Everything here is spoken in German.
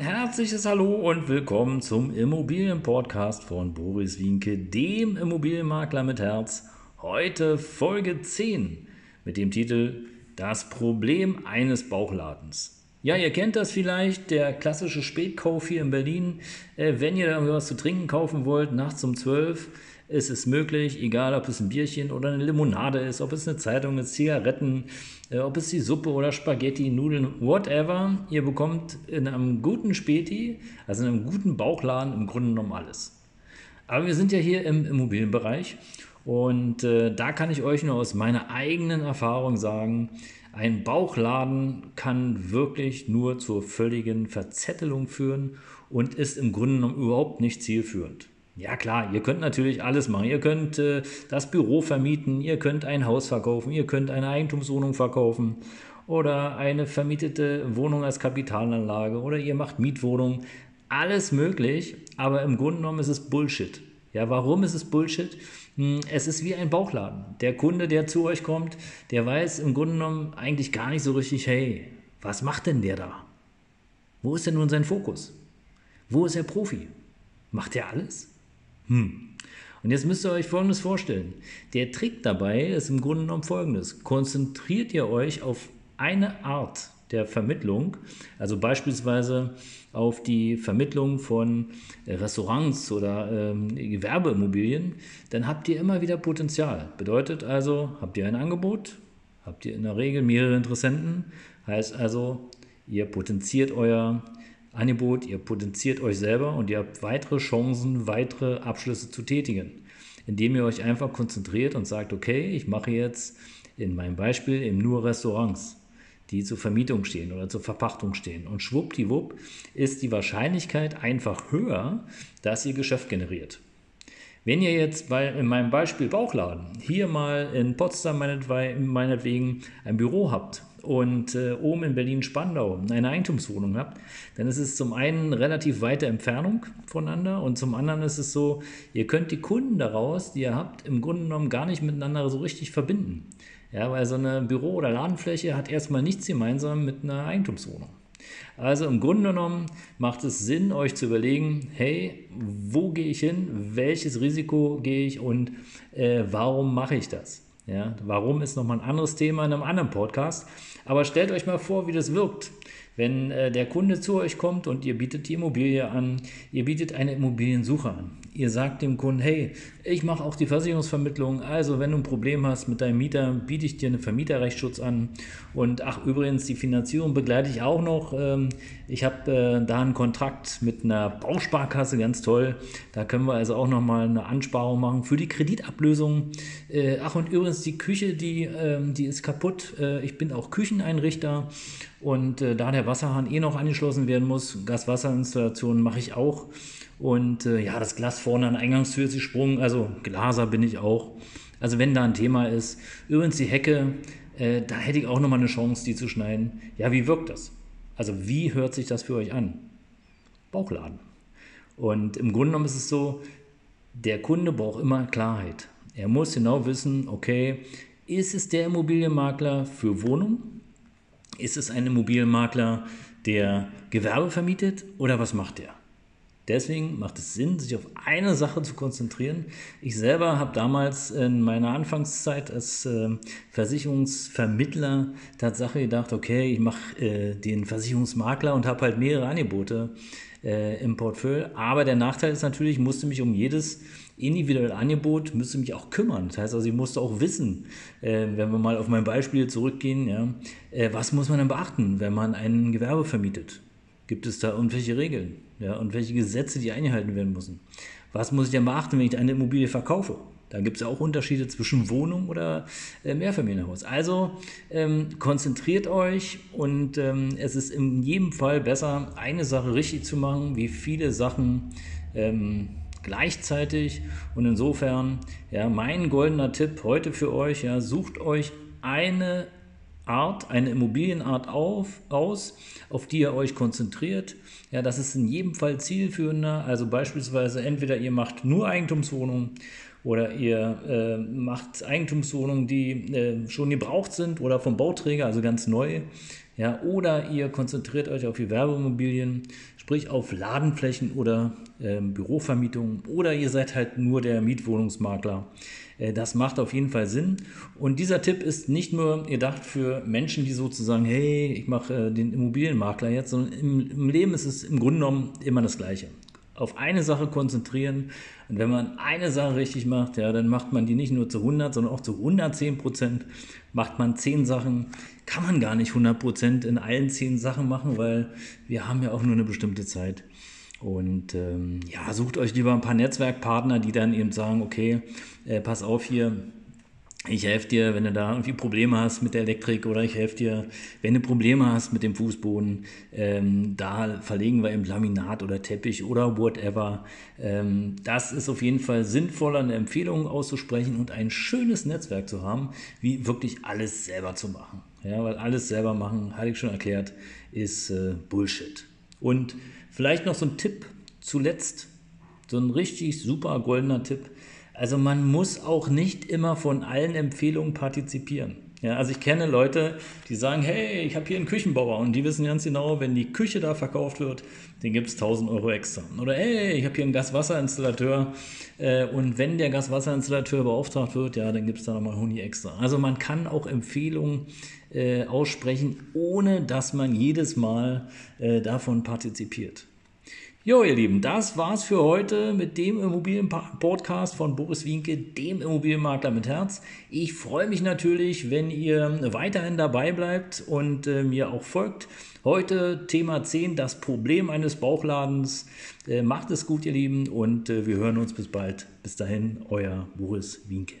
Herzliches Hallo und willkommen zum Immobilienpodcast von Boris Wienke, dem Immobilienmakler mit Herz. Heute Folge 10 mit dem Titel Das Problem eines Bauchladens. Ja, ihr kennt das vielleicht, der klassische Spätkauf hier in Berlin. Äh, wenn ihr da was zu trinken kaufen wollt, nachts um 12 ist es möglich, egal ob es ein Bierchen oder eine Limonade ist, ob es eine Zeitung ist, Zigaretten, äh, ob es die Suppe oder Spaghetti, Nudeln, whatever. Ihr bekommt in einem guten Späti, also in einem guten Bauchladen im Grunde genommen alles. Aber wir sind ja hier im Immobilienbereich und äh, da kann ich euch nur aus meiner eigenen Erfahrung sagen, ein Bauchladen kann wirklich nur zur völligen Verzettelung führen und ist im Grunde genommen überhaupt nicht zielführend. Ja klar, ihr könnt natürlich alles machen. Ihr könnt äh, das Büro vermieten, ihr könnt ein Haus verkaufen, ihr könnt eine Eigentumswohnung verkaufen oder eine vermietete Wohnung als Kapitalanlage oder ihr macht Mietwohnungen. Alles möglich, aber im Grunde genommen ist es Bullshit. Ja, warum ist es Bullshit? Hm, es ist wie ein Bauchladen. Der Kunde, der zu euch kommt, der weiß im Grunde genommen eigentlich gar nicht so richtig, hey, was macht denn der da? Wo ist denn nun sein Fokus? Wo ist der Profi? Macht er alles? Hm. Und jetzt müsst ihr euch Folgendes vorstellen. Der Trick dabei ist im Grunde genommen Folgendes. Konzentriert ihr euch auf eine Art der Vermittlung, also beispielsweise auf die Vermittlung von Restaurants oder ähm, Gewerbeimmobilien, dann habt ihr immer wieder Potenzial. Bedeutet also, habt ihr ein Angebot, habt ihr in der Regel mehrere Interessenten, heißt also, ihr potenziert euer Angebot, ihr potenziert euch selber und ihr habt weitere Chancen, weitere Abschlüsse zu tätigen, indem ihr euch einfach konzentriert und sagt, okay, ich mache jetzt in meinem Beispiel eben nur Restaurants, die zur Vermietung stehen oder zur Verpachtung stehen. Und schwuppdiwupp ist die Wahrscheinlichkeit einfach höher, dass ihr Geschäft generiert. Wenn ihr jetzt bei, in meinem Beispiel Bauchladen hier mal in Potsdam meinetwegen ein Büro habt und äh, oben in Berlin-Spandau eine Eigentumswohnung habt, dann ist es zum einen relativ weite Entfernung voneinander und zum anderen ist es so, ihr könnt die Kunden daraus, die ihr habt, im Grunde genommen gar nicht miteinander so richtig verbinden. Ja, weil so eine Büro- oder Ladenfläche hat erstmal nichts gemeinsam mit einer Eigentumswohnung. Also im Grunde genommen macht es Sinn, euch zu überlegen, hey, wo gehe ich hin, welches Risiko gehe ich und äh, warum mache ich das? Ja, warum ist nochmal ein anderes Thema in einem anderen Podcast. Aber stellt euch mal vor, wie das wirkt. Wenn äh, der Kunde zu euch kommt und ihr bietet die Immobilie an, ihr bietet eine Immobiliensuche an. Ihr sagt dem Kunden, hey, ich mache auch die Versicherungsvermittlung, also wenn du ein Problem hast mit deinem Mieter, biete ich dir einen Vermieterrechtsschutz an. Und ach, übrigens, die Finanzierung begleite ich auch noch. Ähm, ich habe äh, da einen Kontrakt mit einer Bausparkasse, ganz toll. Da können wir also auch nochmal eine Ansparung machen für die Kreditablösung. Äh, ach, und übrigens, die Küche, die, ähm, die ist kaputt. Äh, ich bin auch Kücheneinrichter und da der Wasserhahn eh noch angeschlossen werden muss, Gaswasserinstallationen mache ich auch. Und äh, ja, das Glas vorne an der Eingangstür ist gesprungen, also Glaser bin ich auch. Also wenn da ein Thema ist. Übrigens die Hecke, äh, da hätte ich auch nochmal eine Chance, die zu schneiden. Ja, wie wirkt das? Also wie hört sich das für euch an? Bauchladen. Und im Grunde genommen ist es so, der Kunde braucht immer Klarheit. Er muss genau wissen, okay, ist es der Immobilienmakler für Wohnung ist es ein Immobilienmakler, der Gewerbe vermietet oder was macht er? Deswegen macht es Sinn, sich auf eine Sache zu konzentrieren. Ich selber habe damals in meiner Anfangszeit als äh, Versicherungsvermittler Tatsache gedacht, okay, ich mache äh, den Versicherungsmakler und habe halt mehrere Angebote äh, im Portfolio. Aber der Nachteil ist natürlich, ich musste mich um jedes individuelle Angebot müsste mich auch kümmern. Das heißt also, ich musste auch wissen, äh, wenn wir mal auf mein Beispiel zurückgehen, ja, äh, was muss man dann beachten, wenn man ein Gewerbe vermietet? Gibt es da irgendwelche Regeln ja, und welche Gesetze, die eingehalten werden müssen? Was muss ich denn beachten, wenn ich eine Immobilie verkaufe? Da gibt es ja auch Unterschiede zwischen Wohnung oder äh, Mehrfamilienhaus. Also ähm, konzentriert euch und ähm, es ist in jedem Fall besser, eine Sache richtig zu machen, wie viele Sachen ähm, gleichzeitig. Und insofern, ja, mein goldener Tipp heute für euch, ja, sucht euch eine Art, eine Immobilienart auf, aus, auf die ihr euch konzentriert. Ja, das ist in jedem Fall zielführender. Also beispielsweise entweder ihr macht nur Eigentumswohnungen oder ihr äh, macht Eigentumswohnungen, die äh, schon gebraucht sind oder vom Bauträger, also ganz neu. Ja, oder ihr konzentriert euch auf Gewerbeimmobilien, sprich auf Ladenflächen oder äh, Bürovermietungen. Oder ihr seid halt nur der Mietwohnungsmakler. Äh, das macht auf jeden Fall Sinn. Und dieser Tipp ist nicht nur gedacht für Menschen, die sozusagen, hey, ich mache äh, den Immobilienmakler jetzt, sondern im, im Leben ist es im Grunde genommen immer das Gleiche auf eine Sache konzentrieren. Und wenn man eine Sache richtig macht, ja, dann macht man die nicht nur zu 100, sondern auch zu 110 Prozent. Macht man 10 Sachen, kann man gar nicht 100 Prozent in allen 10 Sachen machen, weil wir haben ja auch nur eine bestimmte Zeit. Und ähm, ja, sucht euch lieber ein paar Netzwerkpartner, die dann eben sagen, okay, äh, pass auf hier, ich helfe dir, wenn du da irgendwie Probleme hast mit der Elektrik oder ich helfe dir, wenn du Probleme hast mit dem Fußboden, ähm, da verlegen wir im Laminat oder Teppich oder whatever. Ähm, das ist auf jeden Fall sinnvoller, eine Empfehlung auszusprechen und ein schönes Netzwerk zu haben, wie wirklich alles selber zu machen. Ja, weil alles selber machen, hatte ich schon erklärt, ist äh, Bullshit. Und vielleicht noch so ein Tipp zuletzt, so ein richtig super goldener Tipp also man muss auch nicht immer von allen Empfehlungen partizipieren. Ja, also ich kenne Leute, die sagen, hey, ich habe hier einen Küchenbauer und die wissen ganz genau, wenn die Küche da verkauft wird, den gibt es 1000 Euro extra. Oder hey, ich habe hier einen Gaswasserinstallateur äh, und wenn der Gaswasserinstallateur beauftragt wird, ja, dann gibt es da nochmal Huni extra. Also man kann auch Empfehlungen äh, aussprechen, ohne dass man jedes Mal äh, davon partizipiert. Jo, ihr Lieben, das war's für heute mit dem Immobilienpodcast von Boris Wienke, dem Immobilienmakler mit Herz. Ich freue mich natürlich, wenn ihr weiterhin dabei bleibt und äh, mir auch folgt. Heute Thema 10, das Problem eines Bauchladens. Äh, macht es gut, ihr Lieben, und äh, wir hören uns bis bald. Bis dahin, euer Boris Wienke.